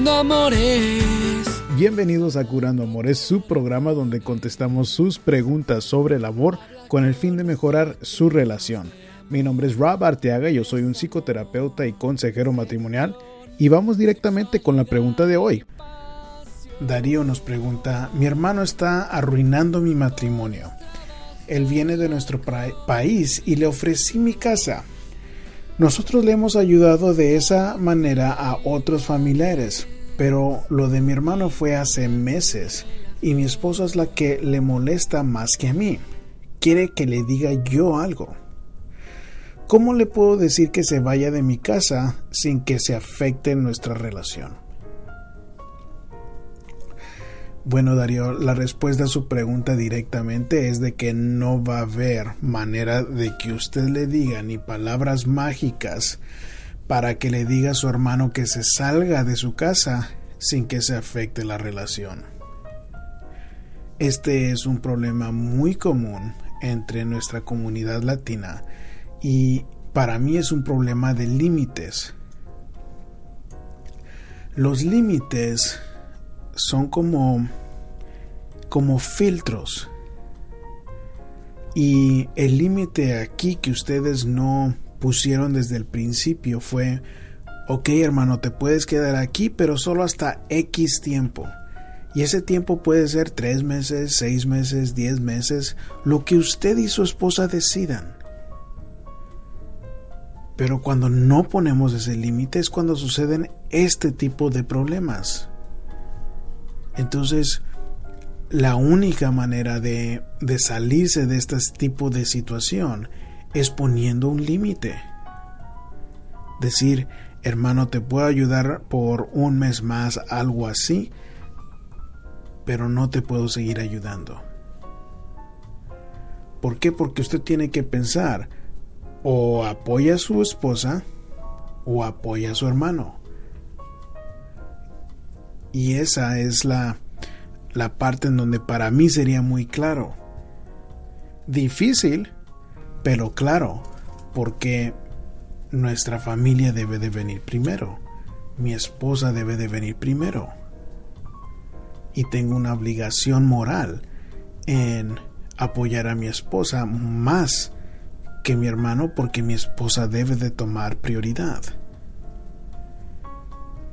Curando Amores. Bienvenidos a Curando Amores, su programa donde contestamos sus preguntas sobre el amor con el fin de mejorar su relación. Mi nombre es Rob Arteaga, yo soy un psicoterapeuta y consejero matrimonial y vamos directamente con la pregunta de hoy. Darío nos pregunta, mi hermano está arruinando mi matrimonio. Él viene de nuestro país y le ofrecí mi casa. Nosotros le hemos ayudado de esa manera a otros familiares, pero lo de mi hermano fue hace meses y mi esposa es la que le molesta más que a mí. Quiere que le diga yo algo. ¿Cómo le puedo decir que se vaya de mi casa sin que se afecte nuestra relación? Bueno, Darío, la respuesta a su pregunta directamente es de que no va a haber manera de que usted le diga ni palabras mágicas para que le diga a su hermano que se salga de su casa sin que se afecte la relación. Este es un problema muy común entre nuestra comunidad latina y para mí es un problema de límites. Los límites son como como filtros. Y el límite aquí que ustedes no pusieron desde el principio fue, ok hermano, te puedes quedar aquí, pero solo hasta X tiempo. Y ese tiempo puede ser tres meses, seis meses, diez meses, lo que usted y su esposa decidan. Pero cuando no ponemos ese límite es cuando suceden este tipo de problemas. Entonces, la única manera de, de salirse de este tipo de situación es poniendo un límite. Decir, hermano, te puedo ayudar por un mes más, algo así, pero no te puedo seguir ayudando. ¿Por qué? Porque usted tiene que pensar, o apoya a su esposa o apoya a su hermano. Y esa es la, la parte en donde para mí sería muy claro. Difícil, pero claro, porque nuestra familia debe de venir primero. Mi esposa debe de venir primero. Y tengo una obligación moral en apoyar a mi esposa más que mi hermano porque mi esposa debe de tomar prioridad.